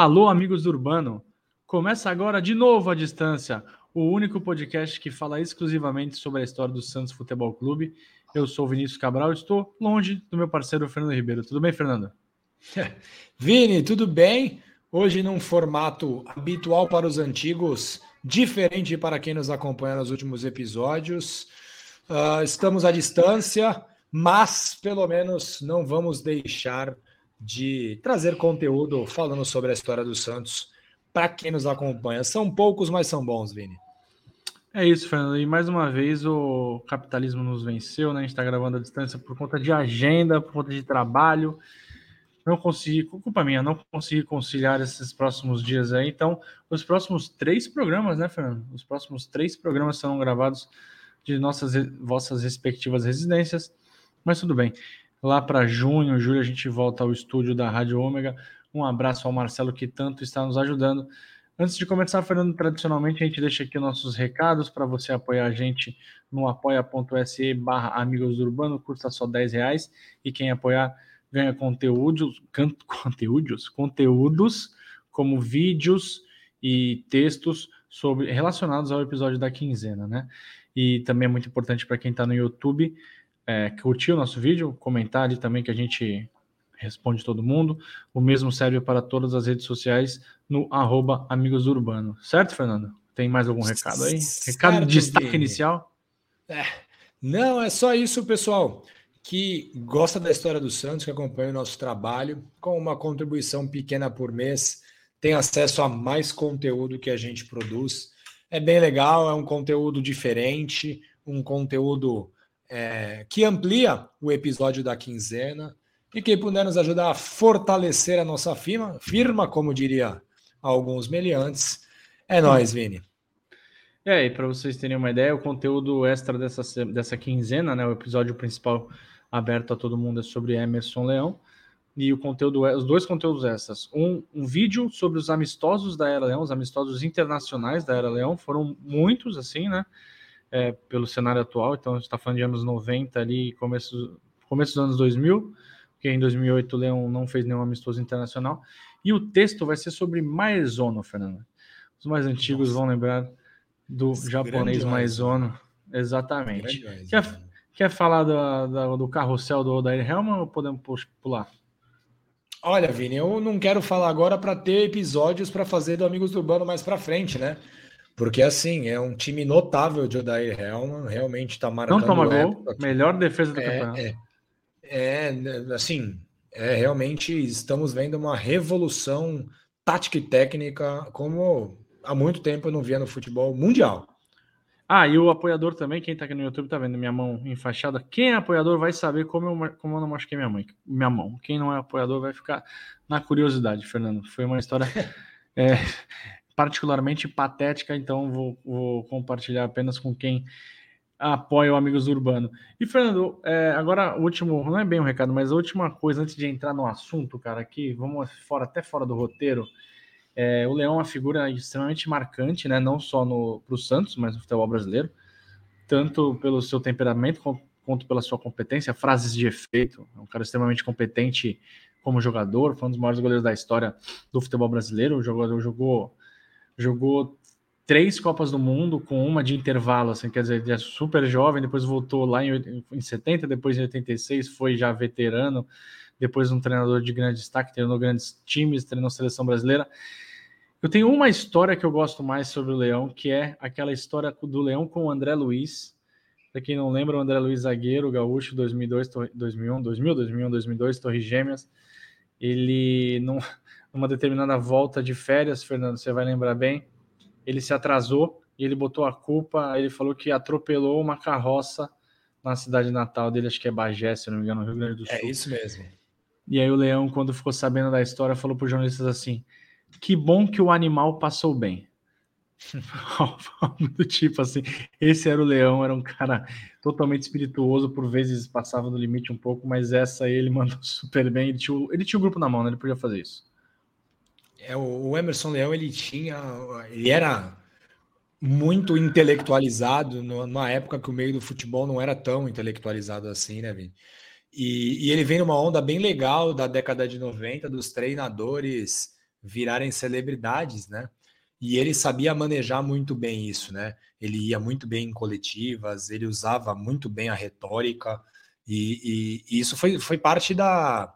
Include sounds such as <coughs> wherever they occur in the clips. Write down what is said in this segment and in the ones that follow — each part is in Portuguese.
Alô, amigos do Urbano! Começa agora de novo a distância, o único podcast que fala exclusivamente sobre a história do Santos Futebol Clube. Eu sou o Vinícius Cabral, estou longe do meu parceiro Fernando Ribeiro. Tudo bem, Fernando? <laughs> Vini, tudo bem? Hoje num formato habitual para os antigos, diferente para quem nos acompanha nos últimos episódios. Uh, estamos à distância, mas pelo menos não vamos deixar de trazer conteúdo falando sobre a história do Santos para quem nos acompanha. São poucos, mas são bons, Vini. É isso, Fernando. E mais uma vez o capitalismo nos venceu, né? A gente está gravando à distância por conta de agenda, por conta de trabalho. Não consegui, culpa minha, não consegui conciliar esses próximos dias aí. Então, os próximos três programas, né, Fernando? Os próximos três programas serão gravados de nossas, vossas respectivas residências. Mas tudo bem. Lá para junho, julho, a gente volta ao estúdio da Rádio Ômega. Um abraço ao Marcelo que tanto está nos ajudando. Antes de começar, Fernando, tradicionalmente a gente deixa aqui nossos recados para você apoiar a gente no apoia.se barra Amigos do Urbano, custa só 10 reais, e quem apoiar ganha conteúdos, <laughs> conteúdos, conteúdos como vídeos e textos sobre relacionados ao episódio da quinzena, né? E também é muito importante para quem está no YouTube é, curtir o nosso vídeo, comentar ali também que a gente responde todo mundo. O mesmo serve para todas as redes sociais no arroba Amigos Urbano. Certo, Fernando? Tem mais algum recado aí? Recado de destaque inicial? É, não, é só isso, pessoal. Que gosta da história do Santos, que acompanha o nosso trabalho, com uma contribuição pequena por mês, tem acesso a mais conteúdo que a gente produz. É bem legal, é um conteúdo diferente, um conteúdo é, que amplia o episódio da quinzena e que puder nos ajudar a fortalecer a nossa firma, firma como diria alguns meliantes. É nós, Vini. É, e para vocês terem uma ideia, o conteúdo extra dessa, dessa quinzena, né, o episódio principal aberto a todo mundo é sobre Emerson Leão. E o conteúdo, os dois conteúdos extras. Um, um vídeo sobre os amistosos da Era Leão, os amistosos internacionais da Era Leão, foram muitos, assim, né? É, pelo cenário atual, então a gente está falando de anos 90 ali, começo, começo dos anos 2000, porque em 2008 o Leão não fez nenhum amistoso internacional, e o texto vai ser sobre Maezono, Fernando. Os mais antigos Nossa. vão lembrar do Esse japonês Maezono, exatamente. Quer, quer falar do, carrossel do Odair Helman ou podemos pular? Olha, Vini, eu não quero falar agora para ter episódios para fazer do Amigos do Urbano mais para frente, né? Porque, assim, é um time notável de Odair Helman, realmente está marcando... Não toma gol, melhor defesa do é, campeonato. É, é, assim, é, realmente estamos vendo uma revolução tática e técnica como há muito tempo eu não via no futebol mundial. Ah, e o apoiador também, quem está aqui no YouTube tá vendo minha mão enfaixada. Quem é apoiador vai saber como eu, como eu não machuquei minha, mãe, minha mão. Quem não é apoiador vai ficar na curiosidade, Fernando. Foi uma história... <laughs> É, particularmente patética, então vou, vou compartilhar apenas com quem apoia o Amigos Urbano. E, Fernando, é, agora o último, não é bem um recado, mas a última coisa antes de entrar no assunto, cara, aqui, vamos fora, até fora do roteiro. É, o Leão é uma figura extremamente marcante, né? Não só para o Santos, mas no futebol brasileiro, tanto pelo seu temperamento quanto pela sua competência, frases de efeito. É um cara extremamente competente como jogador, foi um dos maiores goleiros da história do futebol brasileiro. O jogador jogou jogou três Copas do Mundo com uma de intervalo, assim, quer dizer, ele é super jovem, depois voltou lá em, em 70, depois em 86 foi já veterano, depois um treinador de grande destaque, treinou grandes times, treinou seleção brasileira. Eu tenho uma história que eu gosto mais sobre o Leão, que é aquela história do Leão com o André Luiz. Para quem não lembra, o André Luiz zagueiro, gaúcho, 2002, 2001, 2000, 2001, 2002, Torres Gêmeas. Ele não numa determinada volta de férias, Fernando, você vai lembrar bem, ele se atrasou e ele botou a culpa, ele falou que atropelou uma carroça na cidade natal dele, acho que é Bagé, se não me engano, no Rio Grande do é Sul. É isso mesmo. E aí o Leão, quando ficou sabendo da história, falou para os jornalistas assim: que bom que o animal passou bem. <laughs> do tipo assim, esse era o Leão, era um cara totalmente espirituoso, por vezes passava do limite um pouco, mas essa aí ele <laughs> mandou super bem. Ele tinha, ele tinha o grupo na mão, né? Ele podia fazer isso. É, o Emerson Leão ele tinha, ele era muito intelectualizado numa época que o meio do futebol não era tão intelectualizado assim, né, Vini? E, e, ele vem numa onda bem legal da década de 90 dos treinadores virarem celebridades, né? E ele sabia manejar muito bem isso, né? Ele ia muito bem em coletivas, ele usava muito bem a retórica, e, e, e isso foi, foi parte da,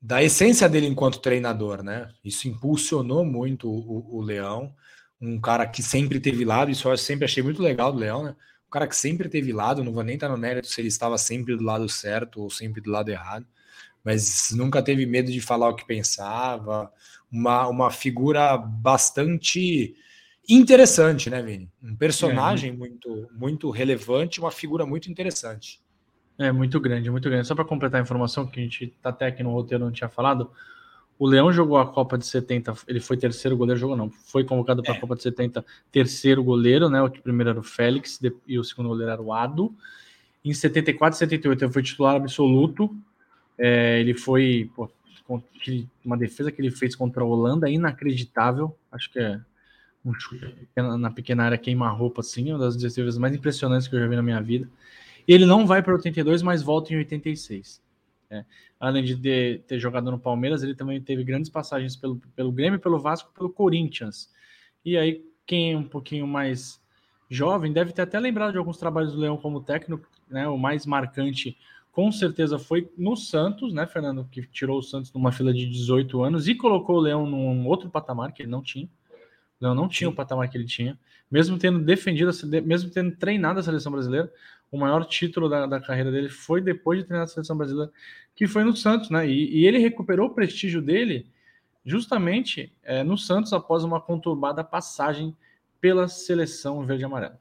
da essência dele enquanto treinador, né? Isso impulsionou muito o, o, Leão, um cara que sempre teve lado, isso eu sempre achei muito legal do Leão, né? Um cara que sempre teve lado, não vou nem estar no mérito se ele estava sempre do lado certo ou sempre do lado errado, mas nunca teve medo de falar o que pensava, uma, uma figura bastante interessante, né, Vini? Um personagem é. muito, muito relevante, uma figura muito interessante. É muito grande, muito grande. Só para completar a informação que a gente tá até aqui no roteiro não tinha falado, o Leão jogou a Copa de 70, ele foi terceiro goleiro, jogou não, foi convocado para a é. Copa de 70, terceiro goleiro, né? O primeiro era o Félix e o segundo goleiro era o Ado. Em 74 e 78 ele foi titular absoluto. É, ele foi pô, uma defesa que ele fez contra a Holanda inacreditável. Acho que é um chute na pequena área queima-roupa, assim, uma das defesas mais impressionantes que eu já vi na minha vida. E ele não vai para 82, mas volta em 86. É. Além de ter, ter, jogado no Palmeiras, ele também teve grandes passagens pelo, pelo Grêmio, pelo Vasco, pelo Corinthians. E aí, quem é um pouquinho mais jovem deve ter até lembrado de alguns trabalhos do Leão como técnico, né? O mais marcante, com certeza, foi no Santos, né, Fernando? Que tirou o Santos numa fila de 18 anos e colocou o Leão num outro patamar que ele não tinha. O Leão não tinha o patamar que ele tinha, mesmo tendo defendido, mesmo tendo treinado a seleção brasileira o maior título da, da, carreira dele foi depois de treinar a seleção brasileira, que foi no Santos, né? E, e ele recuperou o prestígio dele justamente é, no Santos após uma conturbada passagem pela seleção verde amarela.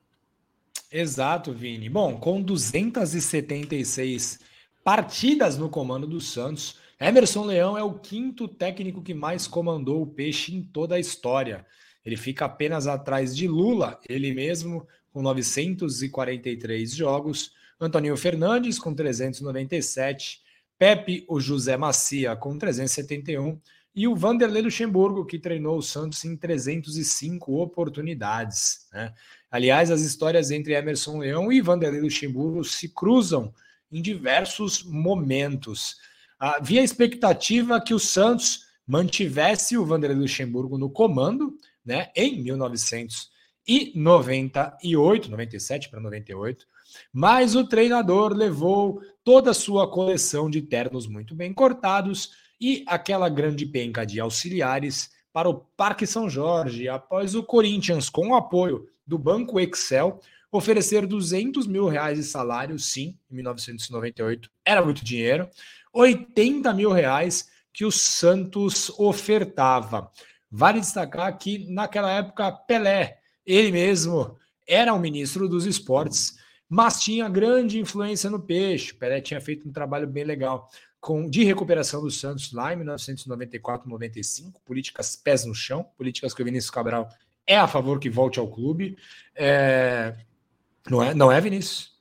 Exato, Vini. Bom, com 276 partidas no comando do Santos, Emerson Leão é o quinto técnico que mais comandou o Peixe em toda a história. Ele fica apenas atrás de Lula, ele mesmo, com 943 jogos, Antoninho Fernandes com 397, Pepe o José Macia com 371 e o Vanderlei Luxemburgo, que treinou o Santos em 305 oportunidades. Né? Aliás, as histórias entre Emerson Leão e Vanderlei Luxemburgo se cruzam em diversos momentos. Havia expectativa que o Santos mantivesse o Vanderlei Luxemburgo no comando né, em 1900 e 98, 97 para 98, mas o treinador levou toda a sua coleção de ternos muito bem cortados e aquela grande penca de auxiliares para o Parque São Jorge, após o Corinthians, com o apoio do Banco Excel, oferecer 200 mil reais de salário, sim, em 1998, era muito dinheiro, 80 mil reais que o Santos ofertava. Vale destacar que, naquela época, Pelé ele mesmo era o ministro dos esportes, mas tinha grande influência no peixe. O Pelé tinha feito um trabalho bem legal com, de recuperação do Santos lá em 1994, 95, políticas pés no chão, políticas que o Vinícius Cabral é a favor que volte ao clube. É, não, é, não é, Vinícius?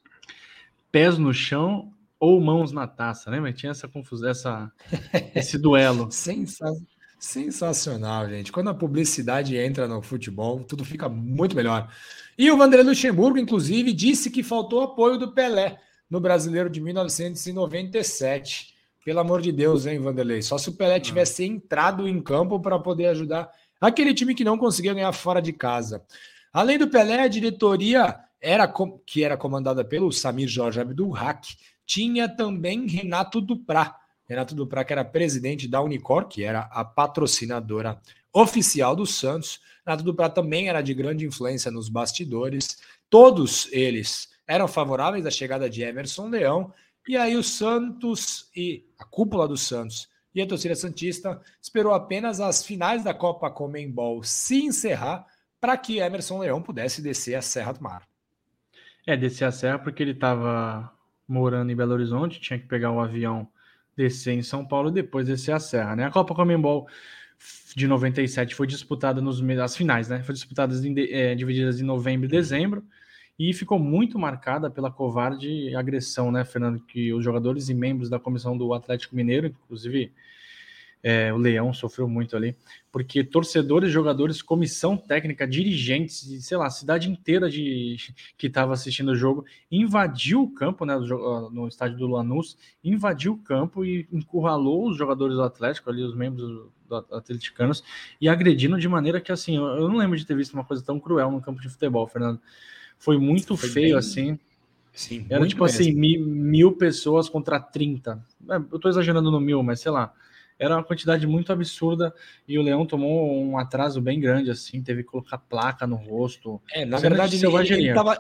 Pés no chão ou mãos na taça, lembra? Tinha essa confusão, essa, <laughs> esse duelo. Sensacional. Sensacional, gente. Quando a publicidade entra no futebol, tudo fica muito melhor. E o Vanderlei Luxemburgo, inclusive, disse que faltou apoio do Pelé no Brasileiro de 1997. Pelo amor de Deus, hein, Vanderlei? Só se o Pelé tivesse entrado em campo para poder ajudar aquele time que não conseguia ganhar fora de casa. Além do Pelé, a diretoria era que era comandada pelo Samir Jorge Abdul Haq, tinha também Renato Duprá Renato que era presidente da Unicor, que era a patrocinadora oficial do Santos. Renato Duprat também era de grande influência nos bastidores. Todos eles eram favoráveis à chegada de Emerson Leão. E aí o Santos e a cúpula do Santos e a torcida santista esperou apenas as finais da Copa Comembol se encerrar para que Emerson Leão pudesse descer a Serra do Mar. É, descer a serra porque ele estava morando em Belo Horizonte, tinha que pegar o avião descer em São Paulo e depois descer a Serra, né? A Copa Comembol de 97 foi disputada nos as finais, né? Foi disputada em, é, divididas em novembro e dezembro e ficou muito marcada pela covarde agressão, né, Fernando, que os jogadores e membros da comissão do Atlético Mineiro, inclusive é, o Leão sofreu muito ali, porque torcedores, jogadores, comissão técnica, dirigentes, sei lá, cidade inteira de que estava assistindo o jogo invadiu o campo, né, no estádio do Lanús, invadiu o campo e encurralou os jogadores do Atlético, ali os membros do atleticanos, e agredindo de maneira que, assim, eu não lembro de ter visto uma coisa tão cruel no campo de futebol, Fernando. Foi muito Foi feio, bem... assim. Sim, Era tipo assim, mesmo. assim, mil, mil pessoas contra 30. É, eu tô exagerando no mil, mas sei lá era uma quantidade muito absurda e o Leão tomou um atraso bem grande, assim, teve que colocar placa no rosto. É, na verdade, ele, estava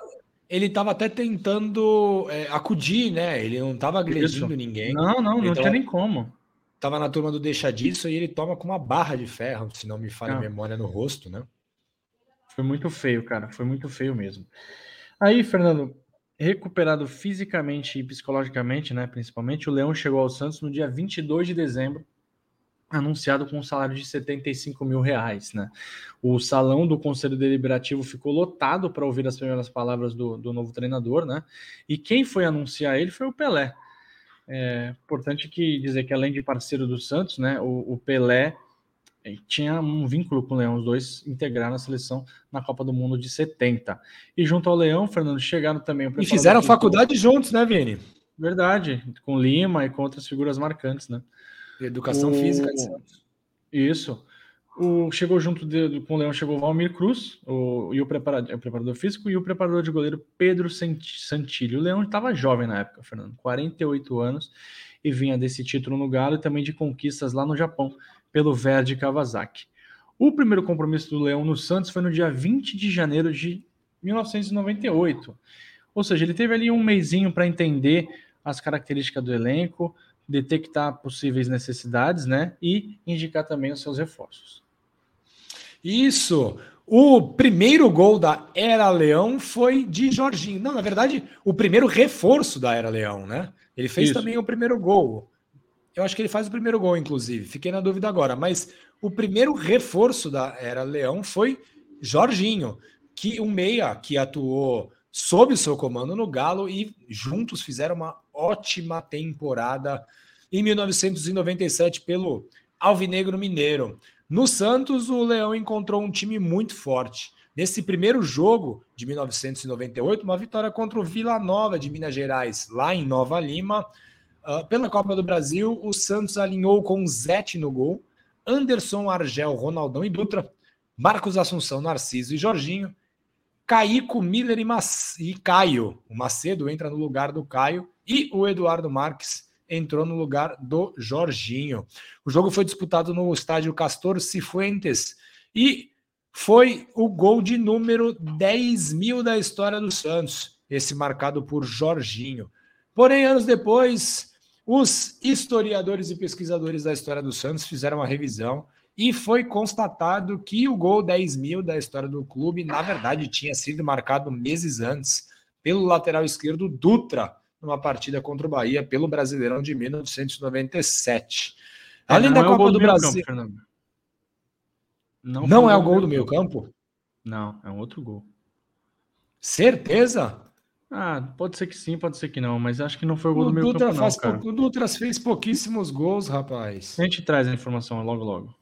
ele tava até tentando é, acudir, né? Ele não estava agredindo Isso. ninguém. Não, não, não tinha nem como. Tava na turma do deixa disso e ele toma com uma barra de ferro, se não me falha a memória no rosto, né? Foi muito feio, cara. Foi muito feio mesmo. Aí, Fernando, recuperado fisicamente e psicologicamente, né, principalmente, o Leão chegou ao Santos no dia 22 de dezembro anunciado com um salário de 75 mil reais. Né? O salão do Conselho Deliberativo ficou lotado para ouvir as primeiras palavras do, do, novo treinador, né? E quem foi anunciar ele foi o Pelé. É importante que dizer que além de parceiro do Santos, né, o, o Pelé eh, tinha um vínculo com o Leão, os dois integraram a seleção na Copa do Mundo de 70. E junto ao Leão, Fernando, chegaram também. E fizeram faculdade juntos, né, Vini? Verdade, com Lima e com outras figuras marcantes, né? Educação o... física de Santos. Isso. O, chegou junto de, com o Leão, chegou o Valmir Cruz, o, e o preparador, o preparador físico, e o preparador de goleiro Pedro Santilli. O Leão estava jovem na época, Fernando, 48 anos, e vinha desse título no Galo e também de conquistas lá no Japão, pelo Verde Kawasaki. O primeiro compromisso do Leão no Santos foi no dia 20 de janeiro de 1998. Ou seja, ele teve ali um mêsinho para entender as características do elenco, detectar possíveis necessidades, né? E indicar também os seus reforços. Isso. O primeiro gol da Era Leão foi de Jorginho. Não, na verdade, o primeiro reforço da Era Leão, né? Ele fez Isso. também o primeiro gol. Eu acho que ele faz o primeiro gol, inclusive. Fiquei na dúvida agora. Mas o primeiro reforço da Era Leão foi Jorginho, que um meia que atuou sob o seu comando no Galo e juntos fizeram uma ótima temporada em 1997 pelo Alvinegro Mineiro. No Santos, o Leão encontrou um time muito forte. Nesse primeiro jogo de 1998, uma vitória contra o Vila Nova de Minas Gerais, lá em Nova Lima. Uh, pela Copa do Brasil, o Santos alinhou com Zete no gol, Anderson, Argel, Ronaldão e Dutra, Marcos Assunção, Narciso e Jorginho, Caico, Miller e, Mac... e Caio. O Macedo entra no lugar do Caio e o Eduardo Marques entrou no lugar do Jorginho. O jogo foi disputado no estádio Castor Cifuentes e foi o gol de número 10 mil da história do Santos, esse marcado por Jorginho. Porém, anos depois, os historiadores e pesquisadores da história do Santos fizeram uma revisão e foi constatado que o gol 10 mil da história do clube, na verdade, tinha sido marcado meses antes pelo lateral esquerdo Dutra, numa partida contra o Bahia pelo Brasileirão de 1997. É, Além da é Copa do Brasil. Campo, não, não é o gol do meio campo? Não, é um outro gol. Certeza? Ah, pode ser que sim, pode ser que não, mas acho que não foi o gol o do meio Dutra campo, não, cara. O Dutra fez pouquíssimos gols, rapaz. A gente traz a informação logo, logo.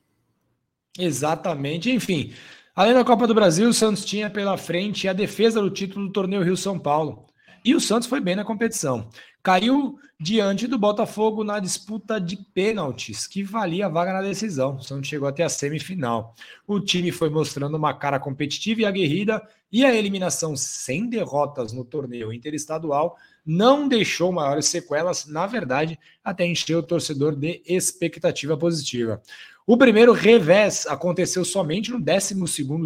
Exatamente. Enfim, além da Copa do Brasil, o Santos tinha pela frente a defesa do título do torneio Rio-São Paulo. E o Santos foi bem na competição. Caiu diante do Botafogo na disputa de pênaltis, que valia a vaga na decisão. O Santos chegou até a semifinal. O time foi mostrando uma cara competitiva e aguerrida, e a eliminação sem derrotas no torneio interestadual não deixou maiores sequelas, na verdade, até encheu o torcedor de expectativa positiva. O primeiro revés aconteceu somente no 12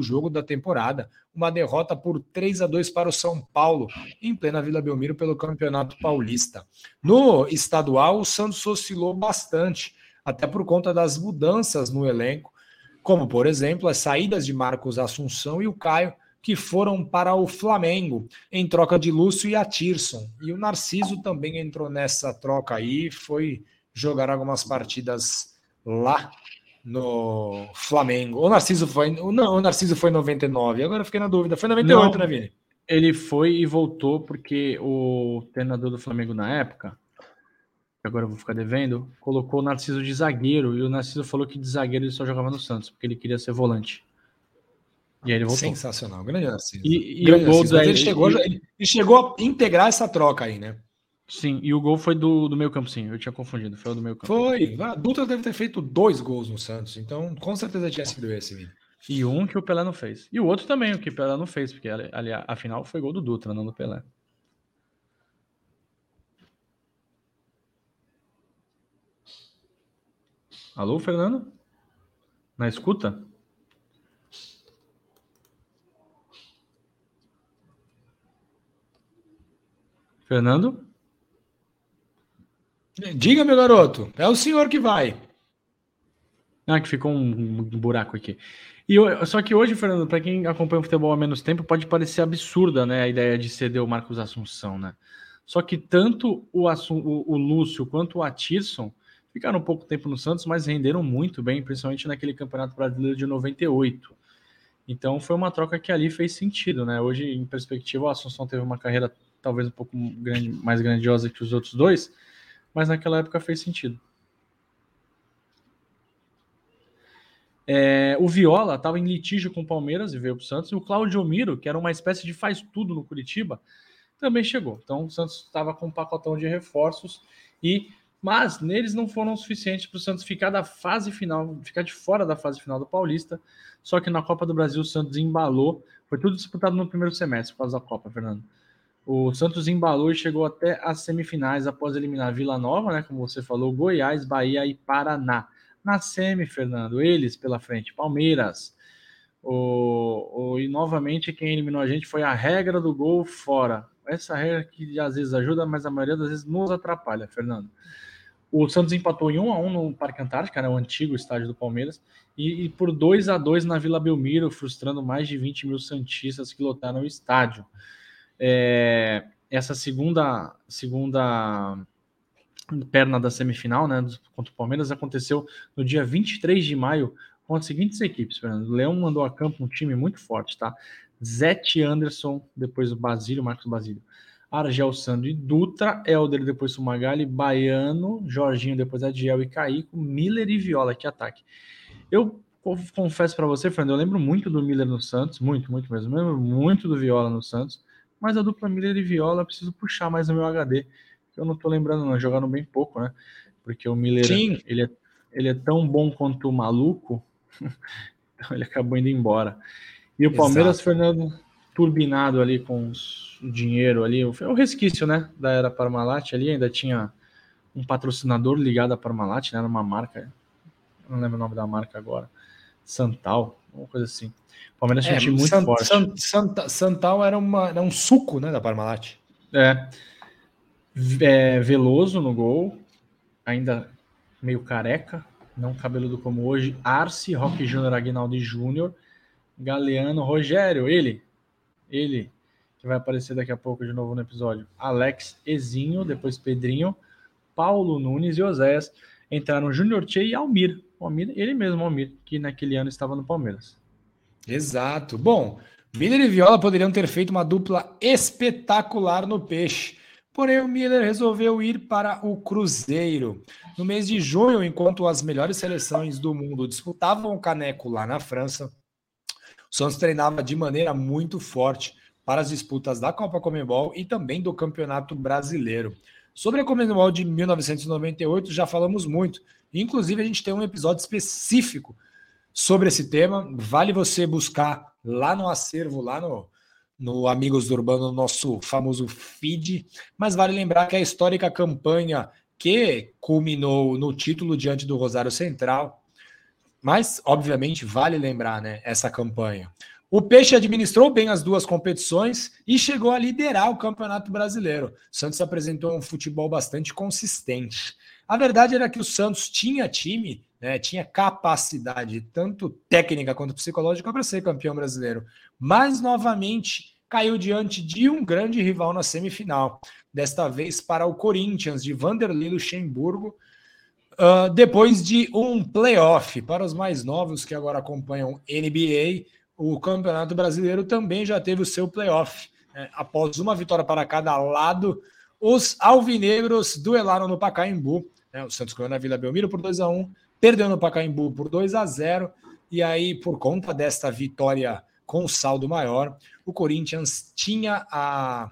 jogo da temporada, uma derrota por 3 a 2 para o São Paulo, em plena Vila Belmiro pelo Campeonato Paulista. No estadual, o Santos oscilou bastante, até por conta das mudanças no elenco, como, por exemplo, as saídas de Marcos Assunção e o Caio, que foram para o Flamengo, em troca de Lúcio e Atirson. E o Narciso também entrou nessa troca aí, foi jogar algumas partidas lá no Flamengo. O Narciso foi. Não, o Narciso foi em 99. Agora eu fiquei na dúvida. Foi em 98, não, né, Vini? Ele foi e voltou porque o treinador do Flamengo na época. que agora eu vou ficar devendo, colocou o Narciso de zagueiro e o Narciso falou que de zagueiro ele só jogava no Santos, porque ele queria ser volante. E aí ele voltou. Sensacional, grande Narciso. E, e grande o gol Narciso. Ele, chegou, ele, ele, chegou a integrar essa troca aí, né? Sim, e o gol foi do, do meio campo, sim. Eu tinha confundido, foi o do meio campo. Foi. A Dutra deve ter feito dois gols no Santos, então com certeza tinha sido esse, Vini. E um que o Pelé não fez. E o outro também, o que o Pelé não fez, porque ali, afinal foi gol do Dutra, não do Pelé. Alô, Fernando? Na escuta? Fernando? Diga, meu garoto. É o senhor que vai. Ah, que ficou um, buraco aqui. E eu, só que hoje, Fernando, para quem acompanha o futebol há menos tempo, pode parecer absurda, né, a ideia de ceder o Marcos Assunção, né? Só que tanto o, o, o Lúcio quanto o Atirson ficaram um pouco tempo no Santos, mas renderam muito bem, principalmente naquele Campeonato Brasileiro de 98. Então foi uma troca que ali fez sentido, né? Hoje, em perspectiva, o Assunção teve uma carreira talvez um pouco grande, mais grandiosa que os outros dois, mas naquela época fez sentido. É, o Viola estava em litígio com o Palmeiras e veio para o Santos. E o Claudio Miro, que era uma espécie de faz tudo no Curitiba, também chegou. Então o Santos estava com um pacotão de reforços e mas neles não foram suficientes para o Santos ficar da fase final, ficar de fora da fase final do Paulista. Só que na Copa do Brasil o Santos embalou. Foi tudo disputado no primeiro semestre por causa da Copa, Fernando. O Santos embalou e chegou até as semifinais após eliminar Vila Nova, né? Como você falou, Goiás, Bahia e Paraná. Na semi, Fernando, eles pela frente, Palmeiras. O, o, e novamente quem eliminou a gente foi a regra do gol fora. Essa regra que às vezes ajuda, mas a maioria das vezes nos atrapalha, Fernando. O Santos empatou em 1 a 1 no Parque Antártica, né, o antigo estádio do Palmeiras, e, e por 2 a 2 na Vila Belmiro, frustrando mais de 20 mil santistas que lotaram o estádio. É, essa segunda segunda perna da semifinal, né, contra o Palmeiras, aconteceu no dia 23 de maio com as seguintes equipes, Fernando. O Leão mandou a campo um time muito forte, tá? Zete Anderson, depois o Basílio, Marcos Basílio. Argel Sandro e Dutra, Helder, depois Sumagali, Baiano, Jorginho, depois Adiel e Caíco, Miller e Viola, que ataque. Eu confesso para você, Fernando, eu lembro muito do Miller no Santos, muito, muito mesmo. Eu lembro muito do Viola no Santos mas a dupla Miller e Viola eu preciso puxar mais no meu HD. Eu não tô lembrando, não, jogaram bem pouco, né? Porque o Miller Sim. Ele, é, ele é tão bom quanto o maluco, <laughs> então ele acabou indo embora. E o Palmeiras, Exato. Fernando, turbinado ali com o dinheiro ali, o, o resquício, né, da era Parmalat ali, ainda tinha um patrocinador ligado à Parmalat, né, era uma marca, não lembro o nome da marca agora, Santal, uma coisa assim. O Palmeiras é, tinha muito San, forte. San, Santa, Santal era, uma, era um suco né, da Parmalat. É. é. Veloso no gol, ainda meio careca, não cabeludo como hoje. Arce, Roque Júnior, Aguinaldo Júnior, Galeano, Rogério, ele, ele, que vai aparecer daqui a pouco de novo no episódio. Alex Ezinho, depois Pedrinho, Paulo Nunes e Oséias. Entraram Júnior Tchê e Almir. Almir, ele mesmo, Almir, que naquele ano estava no Palmeiras. Exato. Bom, Miller e Viola poderiam ter feito uma dupla espetacular no Peixe. Porém, o Miller resolveu ir para o Cruzeiro. No mês de junho, enquanto as melhores seleções do mundo disputavam o caneco lá na França, o Santos treinava de maneira muito forte para as disputas da Copa Comembol e também do Campeonato Brasileiro. Sobre a Comembol de 1998 já falamos muito. Inclusive, a gente tem um episódio específico sobre esse tema. Vale você buscar lá no acervo, lá no, no Amigos do Urbano, nosso famoso feed. Mas vale lembrar que a histórica campanha que culminou no título diante do Rosário Central. Mas, obviamente, vale lembrar né, essa campanha. O Peixe administrou bem as duas competições e chegou a liderar o Campeonato Brasileiro. O Santos apresentou um futebol bastante consistente. A verdade era que o Santos tinha time né, tinha capacidade, tanto técnica quanto psicológica, para ser campeão brasileiro. Mas, novamente, caiu diante de um grande rival na semifinal. Desta vez para o Corinthians, de Vanderlei Luxemburgo, uh, depois de um playoff. Para os mais novos que agora acompanham NBA, o Campeonato Brasileiro também já teve o seu playoff. Né? Após uma vitória para cada lado, Os alvinegros duelaram no Pacaembu. Né? O Santos ganhou na Vila Belmiro por 2 a 1 perdeu no Pacaembu por 2 a 0 e aí, por conta desta vitória com saldo maior, o Corinthians tinha a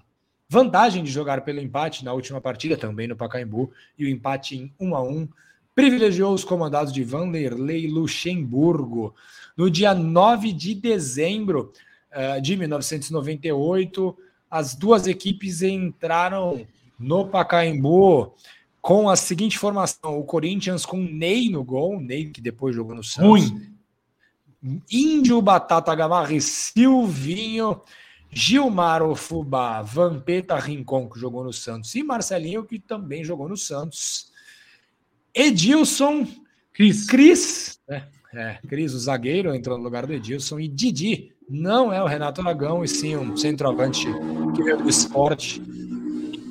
vantagem de jogar pelo empate na última partida, também no Pacaembu, e o empate em 1 a 1 privilegiou os comandados de Vanderlei Luxemburgo. No dia 9 de dezembro uh, de 1998, as duas equipes entraram no Pacaembu com a seguinte formação: o Corinthians com Ney no gol, Ney que depois jogou no Santos. Ruim. Índio, Batata Gamarra e Silvinho, Gilmar Ofubá, Vampeta Rincon, que jogou no Santos, e Marcelinho, que também jogou no Santos. Edilson, Cris, Cris, é, é, Cris, o zagueiro, entrou no lugar do Edilson, e Didi, não é o Renato Aragão, e sim um centroavante que veio do esporte.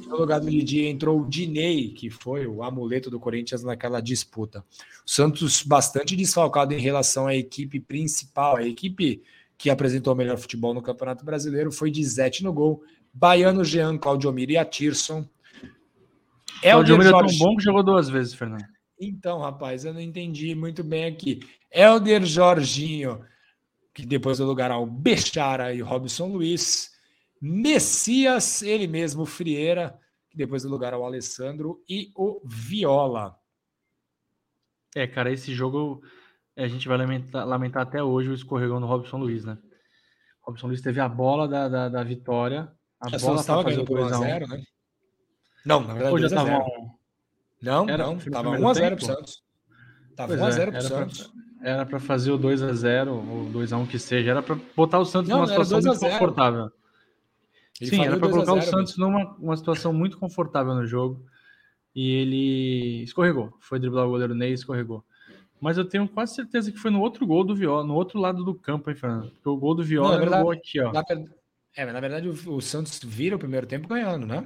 No lugar do Didi entrou o Dinei, que foi o amuleto do Corinthians naquela disputa. O Santos bastante desfalcado em relação à equipe principal, a equipe que apresentou o melhor futebol no Campeonato Brasileiro foi de Zete no gol, Baiano, Jean, Claudiomir e Atirson. Claudiomir é tão bom que jogou duas vezes, Fernando. Então, rapaz, eu não entendi muito bem aqui. Helder Jorginho, que depois deu lugar ao Bechara e Robson Luiz. Messias, ele mesmo, Frieira, que depois deu lugar ao Alessandro e o Viola. É, cara, esse jogo a gente vai lamentar, lamentar até hoje o escorregão do Robson Luiz, né? O Robson Luiz teve a bola da, da, da vitória. A já bola estava ganhando por 1x0, né? Não, na verdade, já tava um... Não, era, não, estava 1x0 pro Santos. Tava 1x0 é, pro Santos. Pra, era para fazer o 2x0, ou 2x1 que seja, era para botar o Santos não, numa situação muito confortável. Ele Sim, era para colocar o Santos numa uma situação muito confortável no jogo. E ele escorregou. Foi driblar o goleiro Ney e escorregou. Mas eu tenho quase certeza que foi no outro gol do Viola, no outro lado do campo, hein, Fernando? Porque o gol do Viola Não, é gol aqui, ó. Na, é, mas na verdade o, o, Santos vira o primeiro tempo ganhando, né?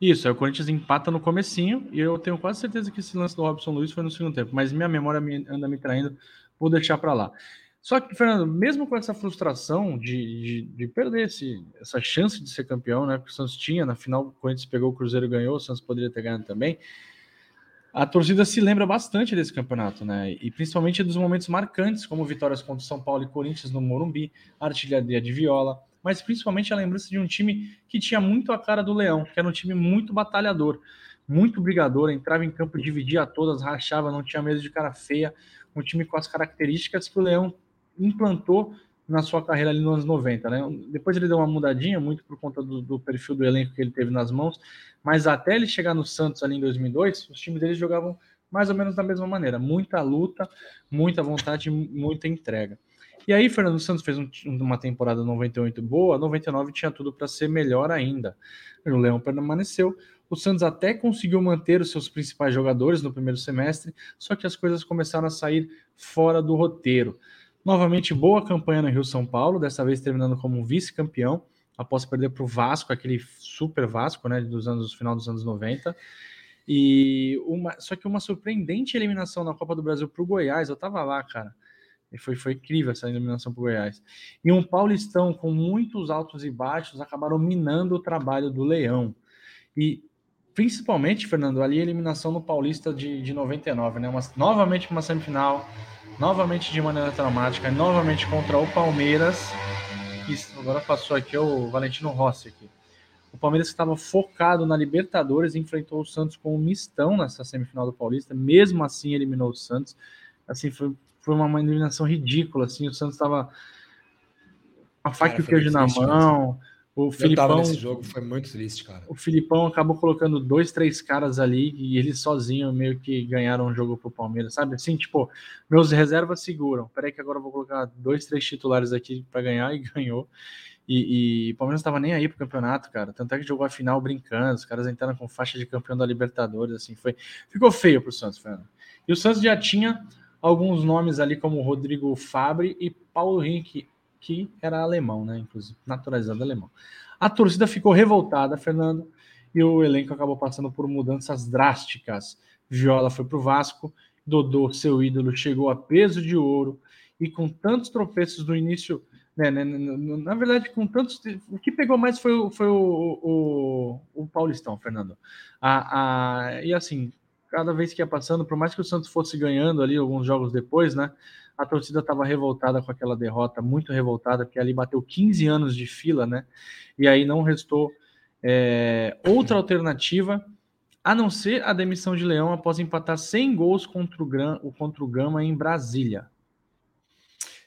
Isso, aí o Corinthians empata no comecinho e eu tenho quase certeza que esse lance do Robson Luiz foi no segundo tempo. Mas minha memória anda me traindo, vou deixar para lá. Só que, Fernando, mesmo com essa frustração de, de, de, perder esse, essa chance de ser campeão, né? Porque o Santos tinha, na final, o Corinthians pegou o Cruzeiro e ganhou, o Santos poderia ter ganhado também. A torcida se lembra bastante desse campeonato, né? E principalmente dos momentos marcantes, como vitórias contra São Paulo e Corinthians no Morumbi, artilharia de viola, mas principalmente a lembrança de um time que tinha muito a cara do Leão, que era um time muito batalhador, muito brigador, entrava em campo, dividia todas, rachava, não tinha medo de cara feia, um time com as características que o Leão implantou na sua carreira ali nos anos 90, né? Depois ele deu uma mudadinha, muito por conta do, do, perfil do elenco que ele teve nas mãos, mas até ele chegar no Santos ali em 2002, os times dele jogavam mais ou menos da mesma maneira, muita luta, muita vontade, muita entrega. E aí, Fernando Santos fez um, uma temporada 98 boa, 99 tinha tudo para ser melhor ainda. O Leão permaneceu, o Santos até conseguiu manter os seus principais jogadores no primeiro semestre, só que as coisas começaram a sair fora do roteiro. Novamente, boa campanha no Rio São Paulo, dessa vez terminando como vice-campeão, após perder para o Vasco, aquele super Vasco, né, dos anos, final dos anos 90. E uma, só que uma surpreendente eliminação na Copa do Brasil para o Goiás, eu tava lá, cara. E foi, foi incrível essa eliminação para o Goiás. E um Paulistão com muitos altos e baixos acabaram minando o trabalho do Leão. E principalmente, Fernando, ali a eliminação no Paulista de, de 99, né? Uma, novamente uma semifinal, novamente de maneira traumática, novamente contra o Palmeiras. Agora passou aqui o Valentino Rossi aqui. O Palmeiras estava focado na Libertadores, enfrentou o Santos com um mistão nessa semifinal do Paulista, mesmo assim eliminou o Santos. Assim, foi, foi uma eliminação ridícula, assim, o Santos estava a faca e o queijo na mão. O Filipão, nesse jogo, foi muito triste, cara. O Filipão acabou colocando dois, três caras ali e eles sozinhos meio que ganharam o um jogo pro Palmeiras, sabe? Assim, tipo, meus reservas seguram. Peraí que agora eu vou colocar dois, três titulares aqui para ganhar <laughs> e ganhou. E, e o Palmeiras não tava nem aí pro campeonato, cara. Tanto é que jogou a final brincando, os caras entraram com faixa de campeão da Libertadores, assim, foi. Ficou feio pro Santos, Fernando. E o Santos já tinha alguns nomes ali como Rodrigo Fabre e Paulo Henrique que era alemão, né? Inclusive, naturalizado alemão. A torcida ficou revoltada, Fernando, e o elenco acabou passando por mudanças drásticas. Viola foi para o Vasco, Dodô, seu ídolo, chegou a peso de ouro, e com tantos tropeços no início É, né, na verdade, com tantos. O que pegou mais foi, foi o, o, o Paulistão, Fernando. A, a, e assim, cada vez que ia passando, por mais que o Santos fosse ganhando ali alguns jogos depois, né? A torcida estava revoltada com aquela derrota, muito revoltada, porque ali bateu 15 anos de fila, né? E aí não restou é, outra alternativa a não ser a demissão de Leão após empatar 100 gols contra o, Gran, contra o Gama em Brasília.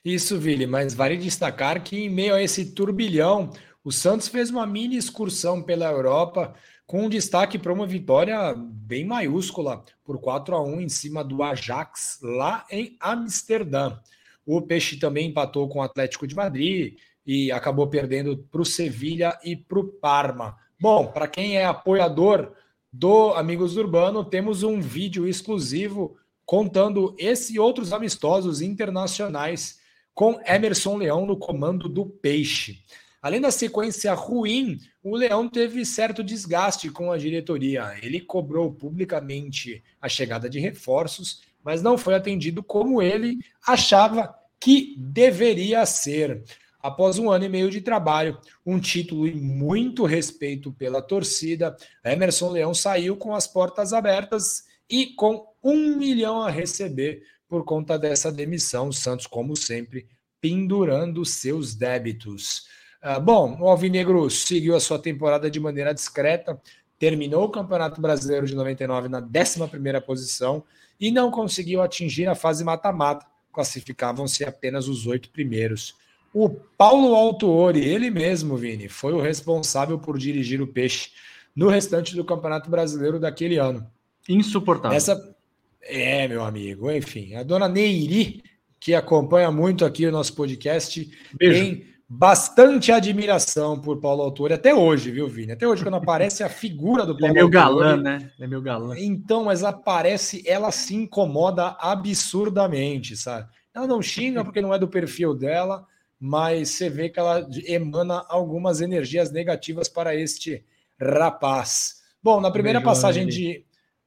Isso, Vili, mas vale destacar que em meio a esse turbilhão, o Santos fez uma mini excursão pela Europa com destaque para uma vitória bem maiúscula por 4 a 1 em cima do Ajax lá em Amsterdã. O Peixe também empatou com o Atlético de Madrid e acabou perdendo para o Sevilha e para o Parma. Bom, para quem é apoiador do Amigos do Urbano, temos um vídeo exclusivo contando esse e outros amistosos internacionais com Emerson Leão no comando do Peixe. Além da sequência ruim, o Leão teve certo desgaste com a diretoria. Ele cobrou publicamente a chegada de reforços, mas não foi atendido como ele achava que deveria ser. Após um ano e meio de trabalho, um título e muito respeito pela torcida, Emerson Leão saiu com as portas abertas e com um milhão a receber por conta dessa demissão. Santos, como sempre, pendurando seus débitos. Uh, bom, o Alvinegro seguiu a sua temporada de maneira discreta, terminou o Campeonato Brasileiro de 99 na 11 posição e não conseguiu atingir a fase mata-mata. Classificavam-se apenas os oito primeiros. O Paulo Altuori, ele mesmo, Vini, foi o responsável por dirigir o Peixe no restante do Campeonato Brasileiro daquele ano. Insuportável. Essa, é, meu amigo. Enfim, a dona Neiri, que acompanha muito aqui o nosso podcast, Beijo. tem bastante admiração por Paulo Autori até hoje, viu, Vini? Até hoje, quando aparece a figura do Paulo Ele é meu galã, né? Ele é meu galã. Então, mas aparece, ela se incomoda absurdamente, sabe? Ela não xinga porque não é do perfil dela, mas você vê que ela emana algumas energias negativas para este rapaz. Bom, na primeira Beijo, passagem de.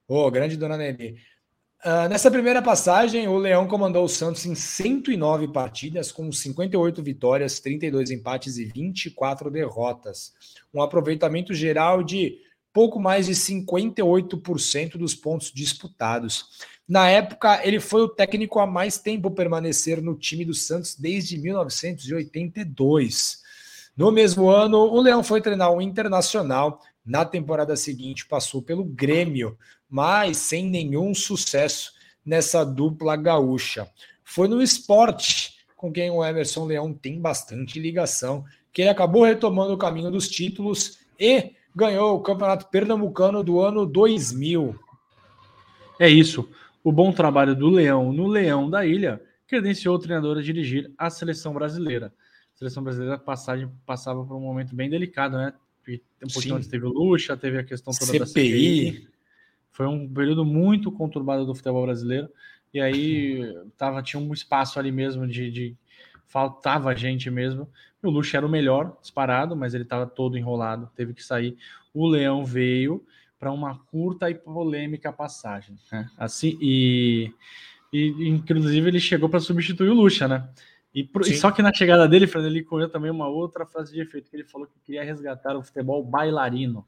Ô, oh, grande dona Nelly. Uh, nessa primeira passagem, o Leão comandou o Santos em 109 partidas, com 58 vitórias, 32 empates e 24 derrotas. Um aproveitamento geral de pouco mais de 58% dos pontos disputados. Na época, ele foi o técnico a mais tempo permanecer no time do Santos desde 1982. No mesmo ano, o Leão foi treinar o Internacional. Na temporada seguinte, passou pelo Grêmio, mas sem nenhum sucesso nessa dupla gaúcha. Foi no esporte, com quem o Emerson Leão tem bastante ligação, que ele acabou retomando o caminho dos títulos e ganhou o Campeonato Pernambucano do ano 2000. É isso. O bom trabalho do Leão no Leão da Ilha credenciou o treinador a dirigir a seleção brasileira. A seleção brasileira passava por um momento bem delicado, né? Um pouquinho antes teve o Lucha, teve a questão toda CPI. da CPI. Foi um período muito conturbado do futebol brasileiro. E aí tava, tinha um espaço ali mesmo de, de faltava gente mesmo. O Luxo era o melhor, disparado, mas ele estava todo enrolado, teve que sair. O Leão veio para uma curta e polêmica passagem. Né? Assim, e, e inclusive ele chegou para substituir o Lucha, né? E, e, só que na chegada dele, ele correu também uma outra frase de efeito, que ele falou que queria resgatar o futebol bailarino.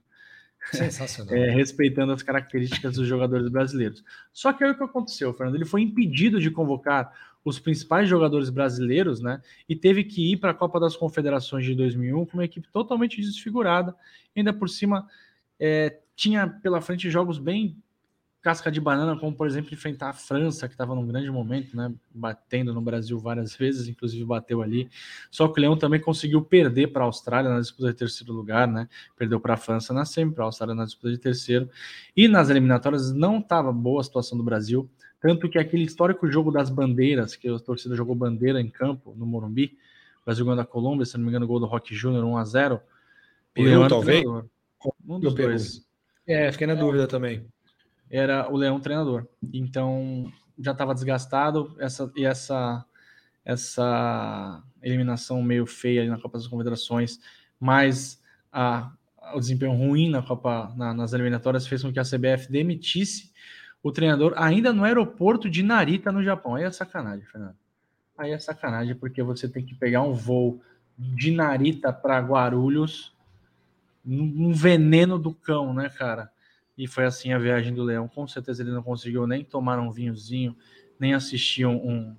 Sensacional. <laughs> É, respeitando as características dos jogadores brasileiros. Só que aí o que aconteceu, Fernando? Ele foi impedido de convocar os principais jogadores brasileiros, né? E teve que ir para a Copa das Confederações de 2001 com uma equipe totalmente desfigurada. Ainda por cima, é, tinha pela frente jogos bem casca de banana, como por exemplo enfrentar a França, que estava num grande momento, né, batendo no Brasil várias vezes, inclusive bateu ali. Só que o Leão também conseguiu perder para a Austrália na disputa de terceiro lugar, né? Perdeu para a França na semi, para a Austrália na disputa de terceiro. E nas eliminatórias não estava boa a situação do Brasil, tanto que aquele histórico jogo das bandeiras, que a torcida jogou bandeira em campo no Morumbi, o Brasil ganhando a Colômbia, se não me engano, gol do Rock Júnior 1 a 0. Peru, talvez. Um dos dois. É, fiquei na dúvida também era o Leão treinador. Então já estava desgastado essa, e essa, essa eliminação meio feia na Copa das Confederações, mas a, o desempenho ruim na Copa na, nas eliminatórias fez com que a CBF demitisse o treinador ainda no aeroporto de Narita, no Japão. Aí é sacanagem, Fernando. aí é sacanagem, porque você tem que pegar um voo de Narita para Guarulhos, um veneno do cão, né, cara? E foi assim a viagem do Leão. Com certeza ele não conseguiu nem tomar um vinhozinho, nem assistir um.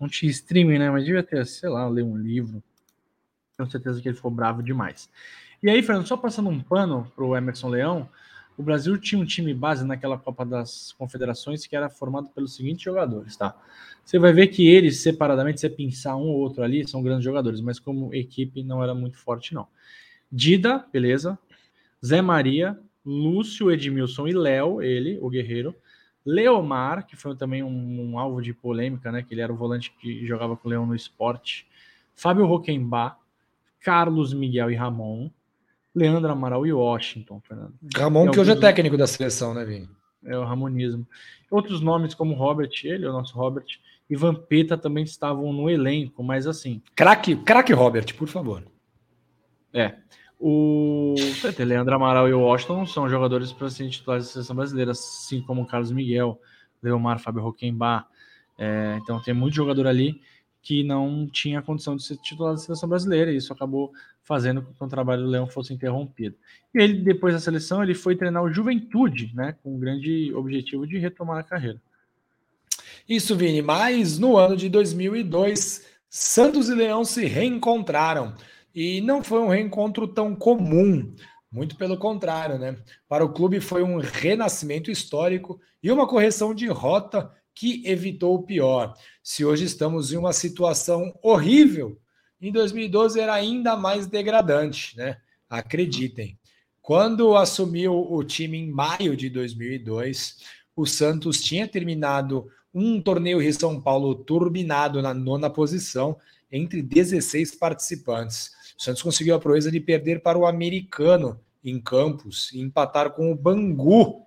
um tinha streaming, né? Mas devia ter, sei lá, ler um livro. Tenho certeza que ele ficou bravo demais. E aí, Fernando, só passando um pano pro Emerson Leão, o Brasil tinha um time base naquela Copa das Confederações que era formado pelos seguintes jogadores, tá? Você vai ver que eles, separadamente, você pensar um ou outro ali, são grandes jogadores, mas como equipe não era muito forte, não. Dida, beleza. Zé Maria, Lúcio, Edmilson e Léo, ele, o guerreiro. Leomar, que foi também um, um, alvo de polêmica, né? Que ele era o volante que jogava com o Leão no esporte. Fábio Roquembar, Carlos Miguel e Ramon. Leandro Amaral e Washington, Fernando. Ramon, que hoje é técnico da seleção, né, Vini? É o Ramonismo. Outros nomes como Robert, ele, o nosso Robert, e Vampeta também estavam no elenco, mas assim. Craque, craque Robert, por favor. É. O Leandro Amaral e o Washington são jogadores para serem titulares da seleção brasileira, assim como o Carlos Miguel, Leomar, Fábio Roquembar. É, então tem muito jogador ali que não tinha condição de ser titular da seleção brasileira, e isso acabou fazendo com que o trabalho do Leão fosse interrompido. E ele, depois da seleção, ele foi treinar o Juventude, né, com o grande objetivo de retomar a carreira. Isso, Vini, mas no ano de 2002, Santos e Leão se reencontraram. E não foi um reencontro tão comum, muito pelo contrário, né? Para o clube foi um renascimento histórico e uma correção de rota que evitou o pior. Se hoje estamos em uma situação horrível, em 2012 era ainda mais degradante, né? Acreditem. Quando assumiu o time em maio de 2002, o Santos tinha terminado um torneio Rio São Paulo turbinado na nona posição entre 16 participantes. O Santos conseguiu a proeza de perder para o americano em Campos e empatar com o Bangu.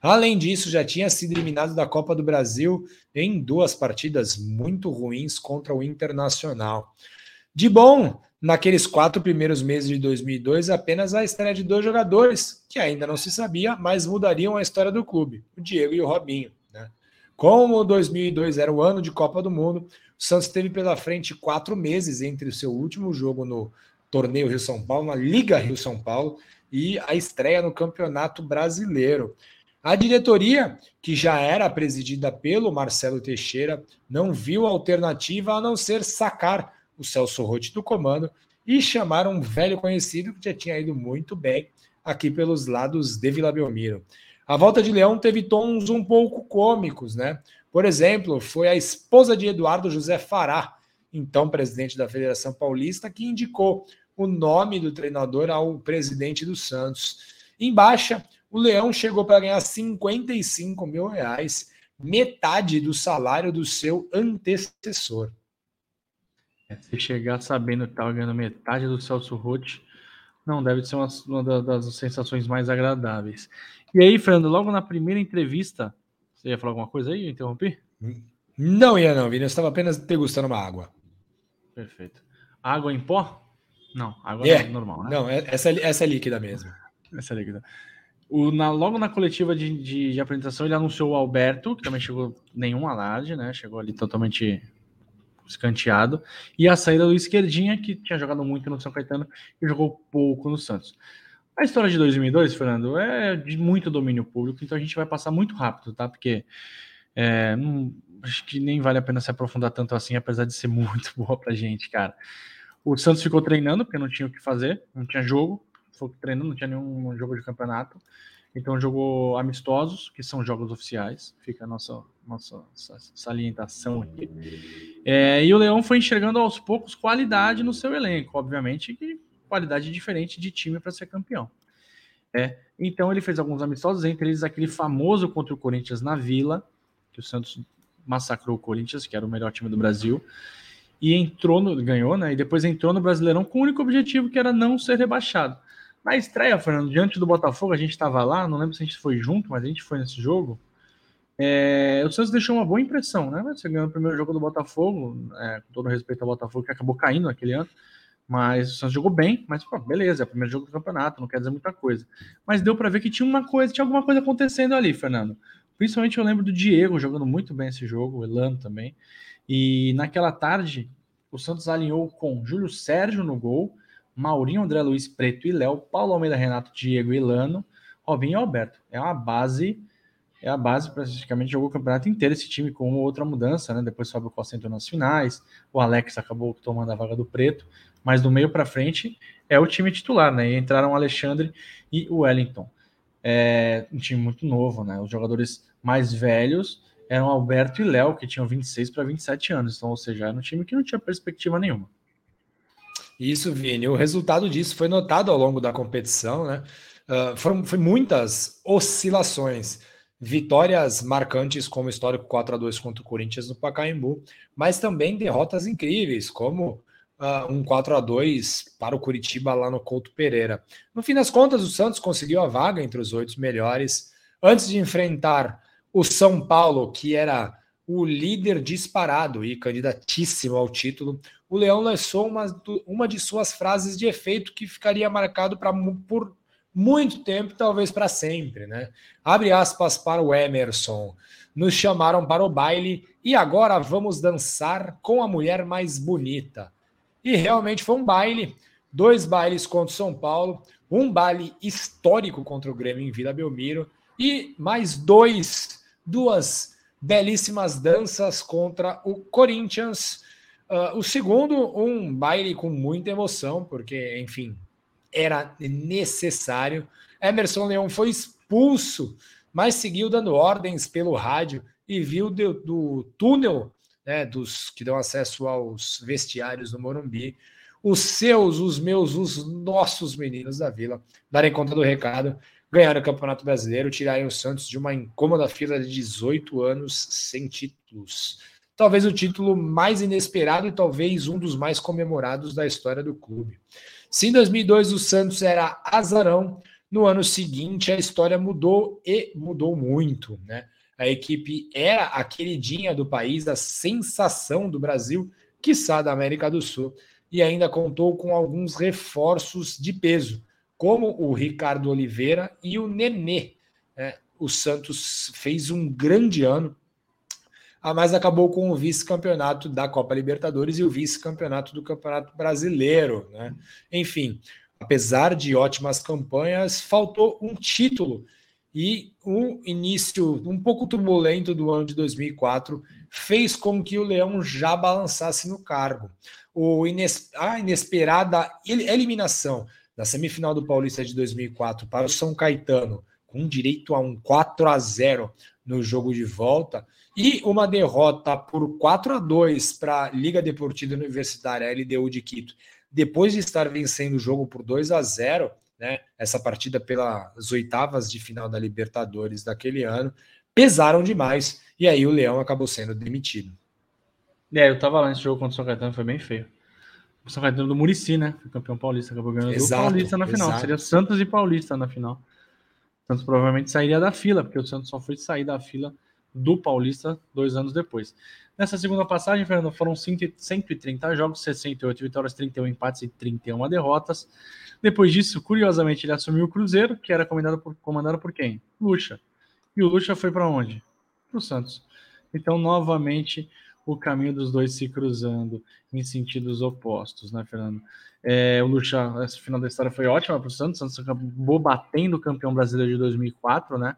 Além disso, já tinha sido eliminado da Copa do Brasil em duas partidas muito ruins contra o Internacional. De bom, naqueles quatro primeiros meses de 2002, apenas a estreia de dois jogadores, que ainda não se sabia, mas mudariam a história do clube, o Diego e o Robinho. Né? Como 2002 era o ano de Copa do Mundo, o Santos teve pela frente quatro meses entre o seu último jogo no torneio Rio São Paulo, na Liga Rio São Paulo, e a estreia no Campeonato Brasileiro. A diretoria, que já era presidida pelo Marcelo Teixeira, não viu alternativa a não ser sacar o Celso Rotti do comando e chamar um velho conhecido que já tinha ido muito bem aqui pelos lados de Vila Belmiro. A volta de Leão teve tons um pouco cômicos, né? Por exemplo, foi a esposa de Eduardo José Fará, então presidente da Federação Paulista, que indicou o nome do treinador ao presidente do Santos. Em baixa, o Leão chegou para ganhar 55 mil reais, metade do salário do seu antecessor. É, se chegar sabendo que estava ganhando metade do Celso Rotti, não deve ser uma, uma, das sensações mais agradáveis. E aí, Fernando, logo na primeira entrevista, você ia falar alguma coisa aí? Eu interrompi? Não ia, não, Vini. Eu estava apenas degustando uma água. Perfeito. Água em pó? Não, água é, normal, né? Não, é, essa, essa é líquida mesmo. Essa é líquida. O, na, logo na coletiva de, de, de, apresentação, ele anunciou o Alberto, que também chegou nenhum alarde, né? Chegou ali totalmente escanteado. E a saída do Esquerdinha, que tinha jogado muito no São Caetano e jogou pouco no Santos. A história de 2002, Fernando, é de muito domínio público, então a gente vai passar muito rápido, tá? Porque é, não, acho que nem vale a pena se aprofundar tanto assim, apesar de ser <laughs> muito boa pra gente, cara. O Santos ficou treinando, porque não tinha o que fazer, não tinha jogo, ficou treinando, não tinha nenhum jogo de campeonato. Então jogou amistosos, que são jogos oficiais, fica a nossa, nossa salientação aqui. É, e o Leão foi enxergando aos poucos qualidade no seu elenco, obviamente, que qualidade diferente de time para ser campeão. É, então ele fez alguns amistosos, entre eles aquele famoso contra o Corinthians na Vila, que o Santos massacrou o Corinthians, que era o melhor time do Brasil, e entrou no, ganhou, né? E depois entrou no Brasileirão com o único objetivo que era não ser rebaixado. Na estreia, Fernando, diante do Botafogo, a gente estava lá, não lembro se a gente foi junto, mas a gente foi nesse jogo. É, o Santos deixou uma boa impressão, né? Você ganhou o primeiro jogo do Botafogo, é, com todo respeito ao Botafogo, que acabou caindo naquele ano. Mas o Santos jogou bem, mas pô, beleza, é o primeiro jogo do campeonato, não quer dizer muita coisa. Mas deu para ver que tinha uma coisa, tinha alguma coisa acontecendo ali, Fernando. Principalmente eu lembro do Diego jogando muito bem esse jogo, o Elano também. E naquela tarde, o Santos alinhou com Júlio Sérgio no gol, Maurinho, André Luiz, Preto e Léo, Paulo Almeida, Renato, Diego e Lano, Robinho e Alberto. É uma base, é a base, praticamente jogou o campeonato inteiro esse time com outra mudança, né? Depois sobe o Costa entrou nas finais, o Alex acabou tomando a vaga do Preto, mas do meio para frente é o time titular, né? E entraram Alexandre e o Wellington. É um time muito novo, né? Os jogadores mais velhos eram Alberto e Léo, que tinham 26 para 27 anos, então, ou seja, era um time que não tinha perspectiva nenhuma. Isso, Vini. O resultado disso foi notado ao longo da competição, né? Uh, foram foi muitas oscilações. Vitórias marcantes, como o histórico 4 a 2 contra o Corinthians no Pacaembu, mas também derrotas incríveis, como uh, um 4 a 2 para o Curitiba lá no Couto Pereira. No fim das contas, o Santos conseguiu a vaga entre os oito melhores antes de enfrentar o São Paulo, que era o líder disparado e candidatíssimo ao título, o Leão lançou uma, uma de suas frases de efeito que ficaria marcado pra, por muito tempo, talvez para sempre, né? Abre aspas para o Emerson. Nos chamaram para o baile e agora vamos dançar com a mulher mais bonita. E realmente foi um baile, dois bailes contra o São Paulo, um baile histórico contra o Grêmio em Vila Belmiro e mais dois, duas belíssimas danças contra o Corinthians. Uh, o segundo, um baile com muita emoção, porque, enfim, era necessário. Emerson Leão foi expulso, mas seguiu dando ordens pelo rádio e viu do, do túnel né, dos que dão acesso aos vestiários do Morumbi, os seus, os meus, os nossos meninos da Vila darem conta do recado, ganharam o Campeonato Brasileiro, tirarem o Santos de uma incômoda fila de 18 anos sem títulos. Talvez o título mais inesperado e talvez um dos mais comemorados da história do clube. Se em 2002 o Santos era azarão, no ano seguinte a história mudou e mudou muito, né? A equipe era a queridinha do país, a sensação do Brasil, quiçá da América do Sul, e ainda contou com alguns reforços de peso, como o Ricardo Oliveira e o Nenê. Né? O Santos fez um grande ano, ah, mas acabou com o vice-campeonato da Copa Libertadores e o vice-campeonato do Campeonato Brasileiro. Né? Enfim, apesar de ótimas campanhas, faltou um título e o início um pouco turbulento do ano de 2004 fez com que o Leão já balançasse no cargo. O ines a inesperada eliminação da semifinal do Paulista de 2004 para o São Caetano, com direito a um 4 a 0 no jogo de volta, e uma derrota por 4 a 2 para a Liga Deportiva Universitária, LDU de Quito, depois de estar vencendo o jogo por 2 a 0, né, essa partida pelas oitavas de final da Libertadores daquele ano, pesaram demais e aí o Leão acabou sendo demitido. É, eu tava lá nesse jogo contra o São Caetano, foi bem feio. O São Caetano do Murici, né? Foi campeão paulista, acabou ganhando exato, do Paulista na final. Exato. Seria Santos e Paulista na final. Santos provavelmente sairia da fila, porque o Santos só foi sair da fila do Paulista dois anos depois. Nessa segunda passagem, Fernando, foram 130 jogos, 68 vitórias, 31 empates e 31 derrotas. Depois disso, curiosamente, ele assumiu o Cruzeiro, que era comandado por, comandado por quem? Lucha. E o Lucha foi para onde? Para o Santos. Então, novamente, o caminho dos dois se cruzando em sentidos opostos, né, Fernando? É, o Lucha, essa final da história foi ótima para o Santos. Santos acabou batendo o campeão brasileiro de 2004, né?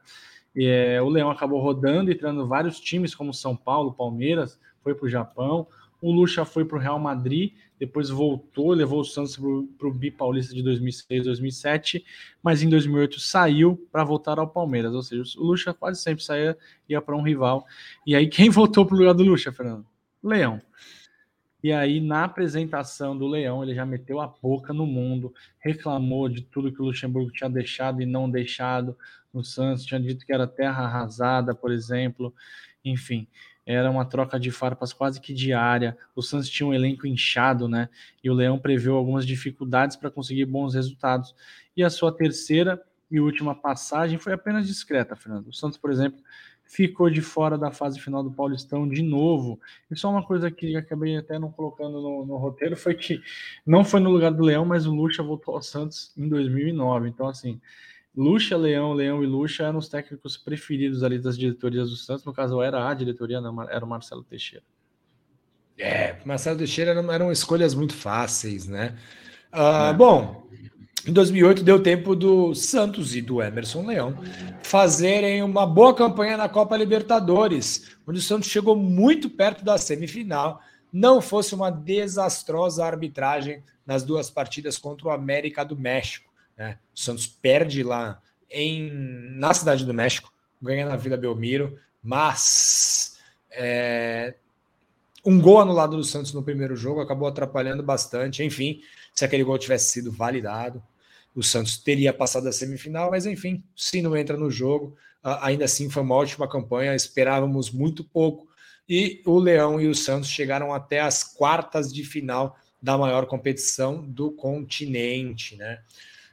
É, o Leão acabou rodando e treinando vários times, como São Paulo, Palmeiras, foi para o Japão. O Lucha foi para o Real Madrid, depois voltou, levou o Santos para o Bi Paulista de 2006, 2007, mas em 2008 saiu para voltar ao Palmeiras. Ou seja, o Lucha quase sempre saía, ia para um rival. E aí, quem <laughs> voltou para o lugar do Lucha, Fernando? Leão. E aí, na apresentação do Leão, ele já meteu a boca no mundo, reclamou de tudo que o Luxemburgo tinha deixado e não deixado no Santos, tinha dito que era terra arrasada, por exemplo. Enfim, era uma troca de farpas quase que diária. O Santos tinha um elenco inchado, né? E o Leão preveu algumas dificuldades para conseguir bons resultados. E a sua terceira e última passagem foi apenas discreta, Fernando. O Santos, por exemplo, ficou de fora da fase final do Paulistão de novo. E só uma coisa que acabei até não colocando no, no, roteiro foi que não foi no lugar do Leão, mas o Lucha voltou ao Santos em 2009. Então, assim, Lucha, Leão, Leão e Lucha eram os técnicos preferidos ali das diretorias do Santos. No caso, era a diretoria, não, era o Marcelo Teixeira. É, Marcelo Teixeira não eram escolhas muito fáceis, né? Uh, é. Bom, em 2008 deu tempo do Santos e do Emerson Leão fazerem uma boa campanha na Copa Libertadores, onde o Santos chegou muito perto da semifinal, não fosse uma desastrosa arbitragem nas duas partidas contra o América do México. Né? O Santos perde lá em, na Cidade do México, ganha na Vila Belmiro, mas é, um gol anulado do Santos no primeiro jogo acabou atrapalhando bastante. Enfim, se aquele gol tivesse sido validado, o Santos teria passado a semifinal, mas enfim, se não entra no jogo, ainda assim foi uma ótima campanha, esperávamos muito pouco. E o Leão e o Santos chegaram até as quartas de final da maior competição do continente, né?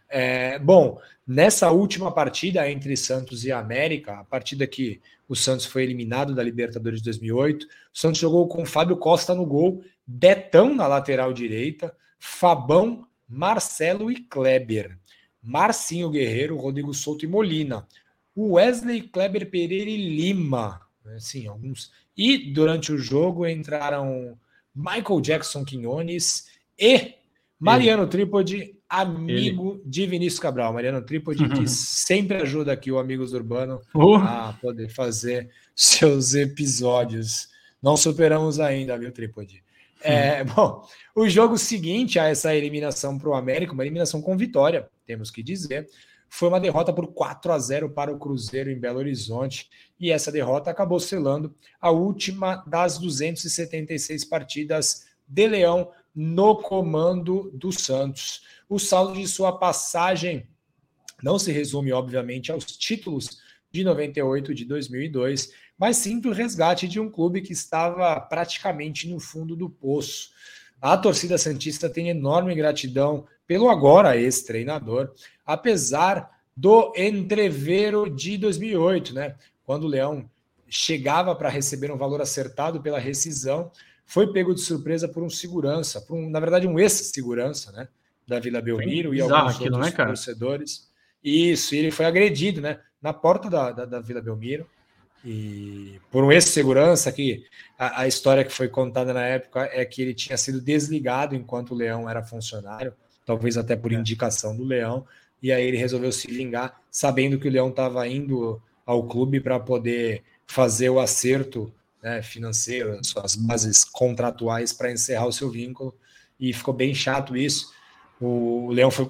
É, bom, nessa última partida entre Santos e América, a partida que o Santos foi eliminado da Libertadores de 2008, o Santos jogou com Fábio Costa no gol, Betão na lateral direita, Fabão, Marcelo e Kleber, Marcinho Guerreiro, Rodrigo Souto e Molina, Wesley Kleber Pereira e Lima, assim, alguns. E durante o jogo entraram Michael Jackson Quinones e Mariano Ele. Trípode, amigo Ele. de Vinícius Cabral. Mariano Trípode, que <laughs> sempre ajuda aqui o Amigos Urbano a poder fazer seus episódios. Não superamos ainda, viu, Trípode? É, <laughs> bom, o jogo seguinte a essa eliminação para o América, uma eliminação com vitória, temos que dizer, foi uma derrota por 4 a 0 para o Cruzeiro em Belo Horizonte, e essa derrota acabou selando a última das 276 partidas de Leão no comando do Santos. O saldo de sua passagem não se resume, obviamente, aos títulos de 98 de 2002, mas sim para o resgate de um clube que estava praticamente no fundo do poço. A torcida Santista tem enorme gratidão pelo agora ex-treinador, apesar do entrevero de 2008, né? Quando o Leão chegava para receber um valor acertado pela rescisão, foi pego de surpresa por um segurança, por um, na verdade, um ex-segurança, né? Da Vila Belmiro e alguns aquilo, outros né, torcedores. Isso, e ele foi agredido, né? Na porta da, da, da Vila Belmiro. E por um ex-segurança que a, a, história que foi contada na época é que ele tinha sido desligado enquanto o Leão era funcionário, talvez até por é. indicação do Leão, e aí ele resolveu se vingar, sabendo que o Leão estava indo ao clube para poder fazer o acerto né, financeiro, suas bases contratuais para encerrar o seu vínculo, e ficou bem chato isso. O Leão foi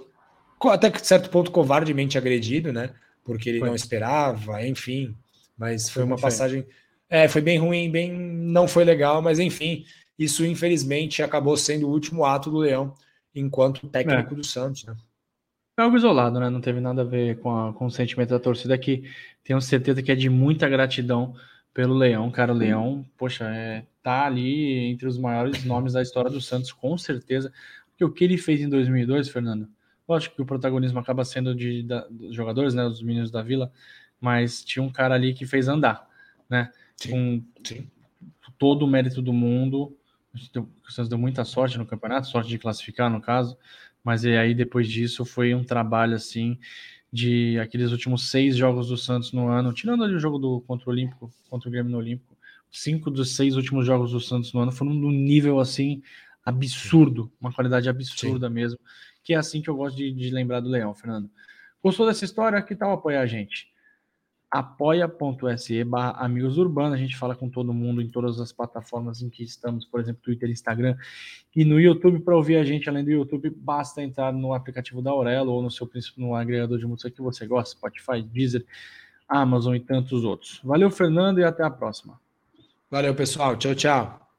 até certo ponto covardemente agredido, né? Porque ele foi. não esperava, enfim, mas foi uma passagem. É, foi bem ruim, bem. Não foi legal, mas enfim, isso infelizmente acabou sendo o último ato do Leão enquanto técnico é. do Santos, né? É algo isolado, né? Não teve nada a ver com, a, com o sentimento da torcida que tenho certeza que é de muita gratidão pelo Leão, cara. O Leão, poxa, é, tá ali entre os maiores <coughs> nomes da história do Santos, com certeza. Porque o que ele fez em 2002, Fernando, lógico que o protagonismo acaba sendo de, da, dos jogadores, né? Dos meninos da Vila, mas tinha um cara ali que fez andar, né? Sim, com sim. todo o mérito do mundo. O Santos deu muita sorte no campeonato, sorte de classificar no caso, mas aí depois disso foi um trabalho assim de aqueles últimos seis jogos do Santos no ano, tirando ali o jogo do contra o Olímpico, contra o Grêmio no Olímpico, cinco dos seis últimos jogos do Santos no ano foram num nível assim absurdo, uma qualidade absurda Sim. mesmo, que é assim que eu gosto de, de lembrar do Leão, Fernando. Gostou dessa história? Que tal apoiar a gente? apoia.se barra Amigos Urbanos. A gente fala com todo mundo em todas as plataformas em que estamos, por exemplo, Twitter, Instagram e no YouTube. Para ouvir a gente, além do YouTube, basta entrar no aplicativo da Aurelo ou no seu no agregador de música que você gosta, Spotify, Deezer, Amazon e tantos outros. Valeu, Fernando, e até a próxima. Valeu, pessoal. Tchau, tchau.